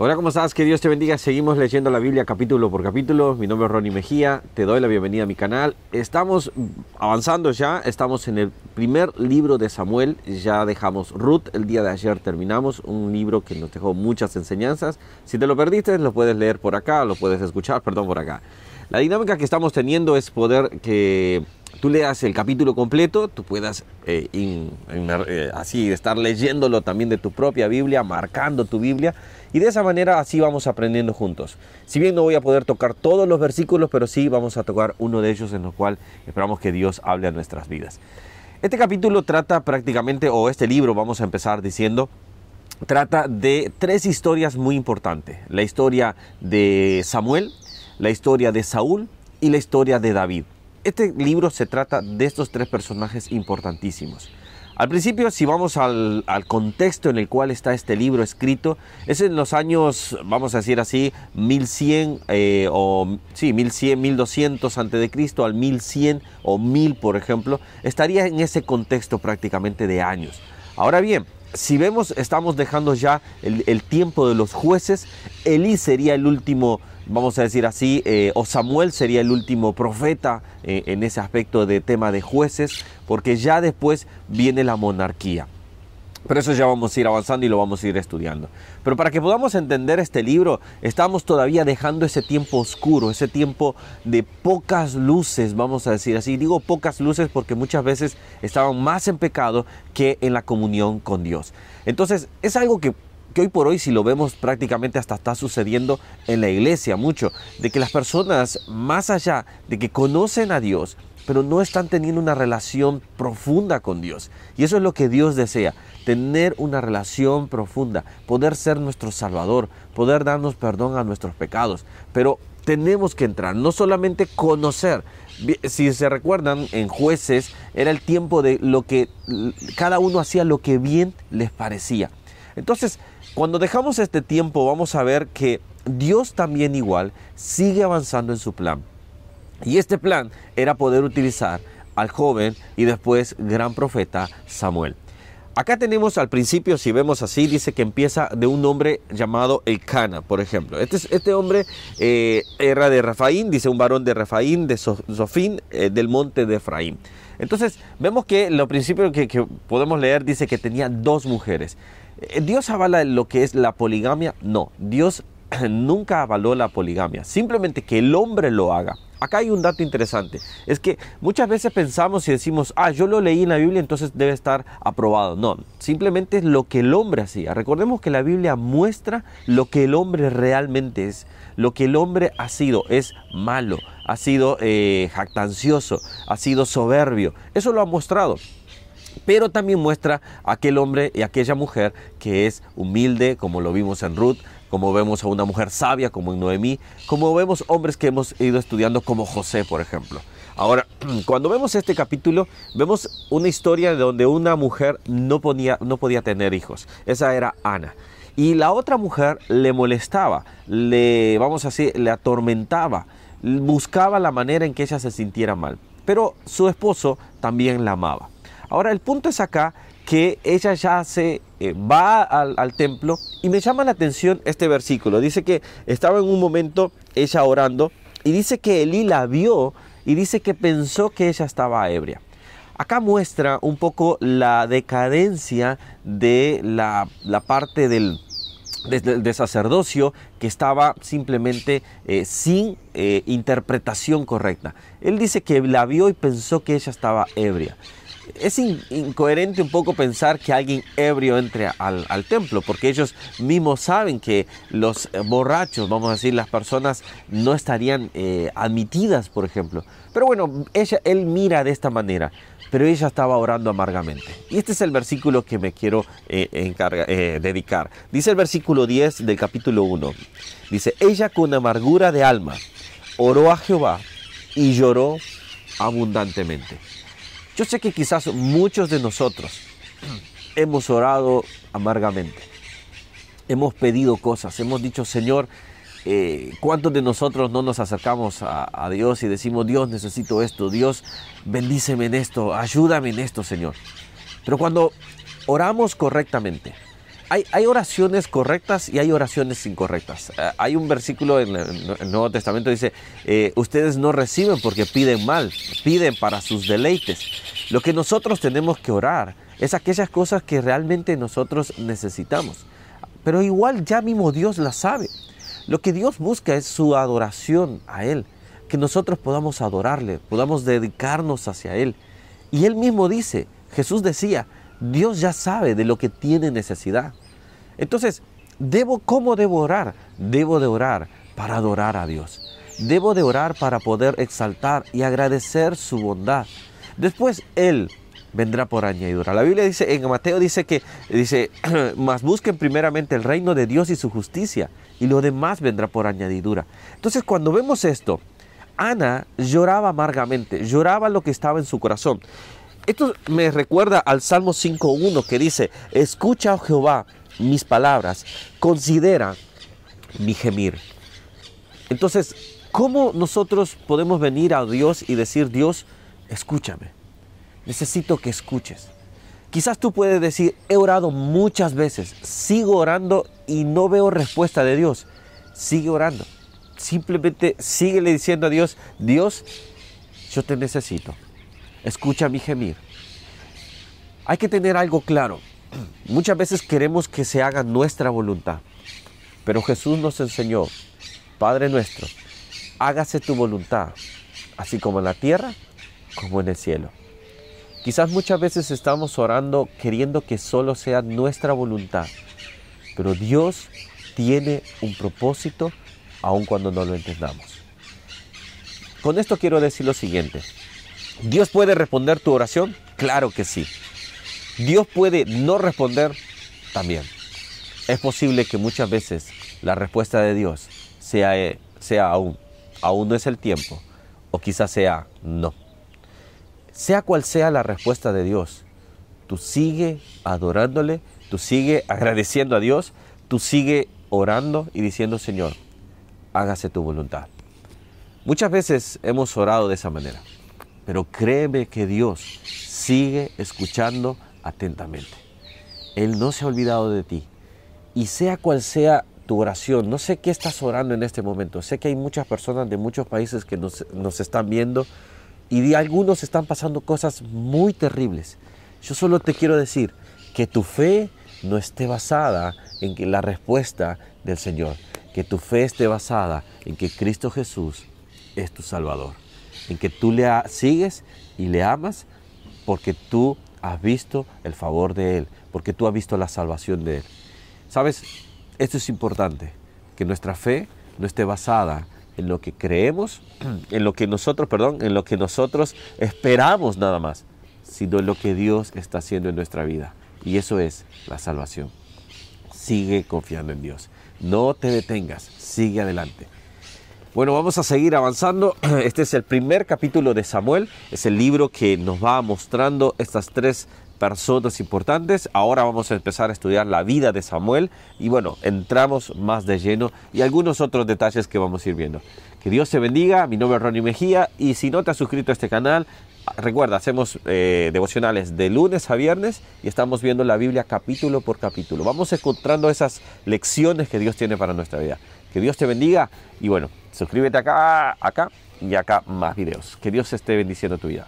Hola, ¿cómo estás? Que Dios te bendiga. Seguimos leyendo la Biblia capítulo por capítulo. Mi nombre es Ronnie Mejía. Te doy la bienvenida a mi canal. Estamos avanzando ya. Estamos en el primer libro de Samuel. Ya dejamos Ruth. El día de ayer terminamos. Un libro que nos dejó muchas enseñanzas. Si te lo perdiste, lo puedes leer por acá. Lo puedes escuchar, perdón, por acá. La dinámica que estamos teniendo es poder que tú leas el capítulo completo, tú puedas eh, eh, así estar leyéndolo también de tu propia Biblia, marcando tu Biblia, y de esa manera así vamos aprendiendo juntos. Si bien no voy a poder tocar todos los versículos, pero sí vamos a tocar uno de ellos en los cual esperamos que Dios hable a nuestras vidas. Este capítulo trata prácticamente, o este libro vamos a empezar diciendo, trata de tres historias muy importantes. La historia de Samuel, la historia de Saúl y la historia de David. Este libro se trata de estos tres personajes importantísimos. Al principio, si vamos al, contexto en el cual está este libro escrito, es en los años, vamos a decir así, 1100 eh, o sí, 1100, 1200 antes de Cristo al 1100 o 1000, por ejemplo, estaría en ese contexto prácticamente de años. Ahora bien, si vemos, estamos dejando ya el, el tiempo de los jueces, Elí sería el último vamos a decir así, eh, o Samuel sería el último profeta eh, en ese aspecto de tema de jueces, porque ya después viene la monarquía. Pero eso ya vamos a ir avanzando y lo vamos a ir estudiando. Pero para que podamos entender este libro, estamos todavía dejando ese tiempo oscuro, ese tiempo de pocas luces, vamos a decir así. Digo pocas luces porque muchas veces estaban más en pecado que en la comunión con Dios. Entonces es algo que que hoy por hoy si lo vemos prácticamente hasta está sucediendo en la iglesia mucho, de que las personas más allá de que conocen a Dios, pero no están teniendo una relación profunda con Dios. Y eso es lo que Dios desea, tener una relación profunda, poder ser nuestro Salvador, poder darnos perdón a nuestros pecados. Pero tenemos que entrar, no solamente conocer. Si se recuerdan, en jueces era el tiempo de lo que cada uno hacía lo que bien les parecía. Entonces, cuando dejamos este tiempo vamos a ver que Dios también igual sigue avanzando en su plan. Y este plan era poder utilizar al joven y después gran profeta Samuel. Acá tenemos al principio, si vemos así, dice que empieza de un hombre llamado Elcana, por ejemplo. Este, este hombre eh, era de Rafaín, dice un varón de Rafaín, de Sofín, eh, del monte de Efraín. Entonces, vemos que lo principio que, que podemos leer dice que tenía dos mujeres. Eh, ¿Dios avala lo que es la poligamia? No, Dios nunca avaló la poligamia, simplemente que el hombre lo haga. Acá hay un dato interesante, es que muchas veces pensamos y decimos, ah, yo lo leí en la Biblia, entonces debe estar aprobado. No, simplemente es lo que el hombre hacía. Recordemos que la Biblia muestra lo que el hombre realmente es. Lo que el hombre ha sido es malo, ha sido eh, jactancioso, ha sido soberbio. Eso lo ha mostrado pero también muestra aquel hombre y aquella mujer que es humilde, como lo vimos en Ruth, como vemos a una mujer sabia como en Noemí, como vemos hombres que hemos ido estudiando como José, por ejemplo. Ahora, cuando vemos este capítulo, vemos una historia donde una mujer no, no podía tener hijos. Esa era Ana. Y la otra mujer le molestaba, le, vamos a decir, le atormentaba, buscaba la manera en que ella se sintiera mal. Pero su esposo también la amaba. Ahora el punto es acá que ella ya se eh, va al, templo y me llama la atención este versículo. Dice que estaba en un momento ella orando y dice que Elí la vio y dice que pensó que ella estaba ebria. Acá muestra un poco la decadencia de la, parte del, de, sacerdocio que estaba simplemente eh, sin eh, interpretación correcta. Él dice que la vio y pensó que ella estaba ebria es incoherente un poco pensar que alguien ebrio entre al, templo, porque ellos mismos saben que los borrachos, vamos a decir, las personas no estarían eh, admitidas, por ejemplo. Pero bueno, ella, él mira de esta manera, pero ella estaba orando amargamente. Y este es el versículo que me quiero eh, eh, dedicar. Dice el versículo 10 del capítulo 1. Dice, ella con amargura de alma oró a Jehová y lloró abundantemente. Yo sé que quizás muchos de nosotros hemos orado amargamente, hemos pedido cosas, hemos dicho, Señor, eh, ¿cuántos de nosotros no nos acercamos a, a, Dios y decimos, Dios, necesito esto, Dios, bendíceme en esto, ayúdame en esto, Señor? Pero cuando oramos correctamente, hay, oraciones correctas y hay oraciones incorrectas. Eh, hay un versículo en el, Nuevo Testamento que dice, eh, ustedes no reciben porque piden mal, piden para sus deleites. Lo que nosotros tenemos que orar es aquellas cosas que realmente nosotros necesitamos. Pero igual ya mismo Dios las sabe. Lo que Dios busca es su adoración a Él, que nosotros podamos adorarle, podamos dedicarnos hacia Él. Y Él mismo dice, Jesús decía, Dios ya sabe de lo que tiene necesidad. Entonces, debo, ¿cómo debo orar? Debo de orar para adorar a Dios. Debo de orar para poder exaltar y agradecer su bondad. Después Él vendrá por añadidura. La Biblia dice, en Mateo dice que, dice, mas busquen primeramente el reino de Dios y su justicia, y lo demás vendrá por añadidura. Entonces, cuando vemos esto, Ana lloraba amargamente, lloraba lo que estaba en su corazón. Esto me recuerda al Salmo 5.1 que dice, escucha, oh Jehová, mis palabras, considera mi gemir. Entonces, ¿cómo nosotros podemos venir a Dios y decir, Dios, escúchame? Necesito que escuches. Quizás tú puedes decir, he orado muchas veces, sigo orando y no veo respuesta de Dios. Sigue orando. Simplemente síguele diciendo a Dios, Dios, yo te necesito escucha mi gemir. Hay que tener algo claro. Muchas veces queremos que se haga nuestra voluntad, pero Jesús nos enseñó, Padre nuestro, hágase tu voluntad, así como en la tierra como en el cielo. Quizás muchas veces estamos orando queriendo que solo sea nuestra voluntad, pero Dios tiene un propósito aun cuando no lo entendamos. Con esto quiero decir lo siguiente. ¿Dios puede responder tu oración? Claro que sí. Dios puede no responder también. Es posible que muchas veces la respuesta de Dios sea, eh, sea aún, aún no es el tiempo, o quizás sea no. Sea cual sea la respuesta de Dios, tú sigue adorándole, tú sigue agradeciendo a Dios, tú sigue orando y diciendo, Señor, hágase tu voluntad. Muchas veces hemos orado de esa manera. Pero créeme que Dios sigue escuchando atentamente. Él no se ha olvidado de ti. Y sea cual sea tu oración, no sé qué estás orando en este momento. Sé que hay muchas personas de muchos países que nos, están viendo y de algunos están pasando cosas muy terribles. Yo solo te quiero decir que tu fe no esté basada en la respuesta del Señor, que tu fe esté basada en que Cristo Jesús es tu Salvador en que tú le sigues y le amas porque tú has visto el favor de Él, porque tú has visto la salvación de Él. ¿Sabes? Esto es importante, que nuestra fe no esté basada en lo que creemos, en lo que nosotros, perdón, en lo que nosotros esperamos nada más, sino en lo que Dios está haciendo en nuestra vida. Y eso es la salvación. Sigue confiando en Dios. No te detengas, sigue adelante. Bueno, vamos a seguir avanzando. Este es el primer capítulo de Samuel. Es el libro que nos va mostrando estas tres personas importantes. Ahora vamos a empezar a estudiar la vida de Samuel y bueno, entramos más de lleno y algunos otros detalles que vamos a ir viendo. Que Dios te bendiga, mi nombre es Ronnie Mejía y si no te has suscrito a este canal, recuerda, hacemos eh, devocionales de lunes a viernes y estamos viendo la Biblia capítulo por capítulo. Vamos encontrando esas lecciones que Dios tiene para nuestra vida. Que Dios te bendiga y bueno, suscríbete acá, acá y acá más videos. Que Dios esté bendiciendo tu vida.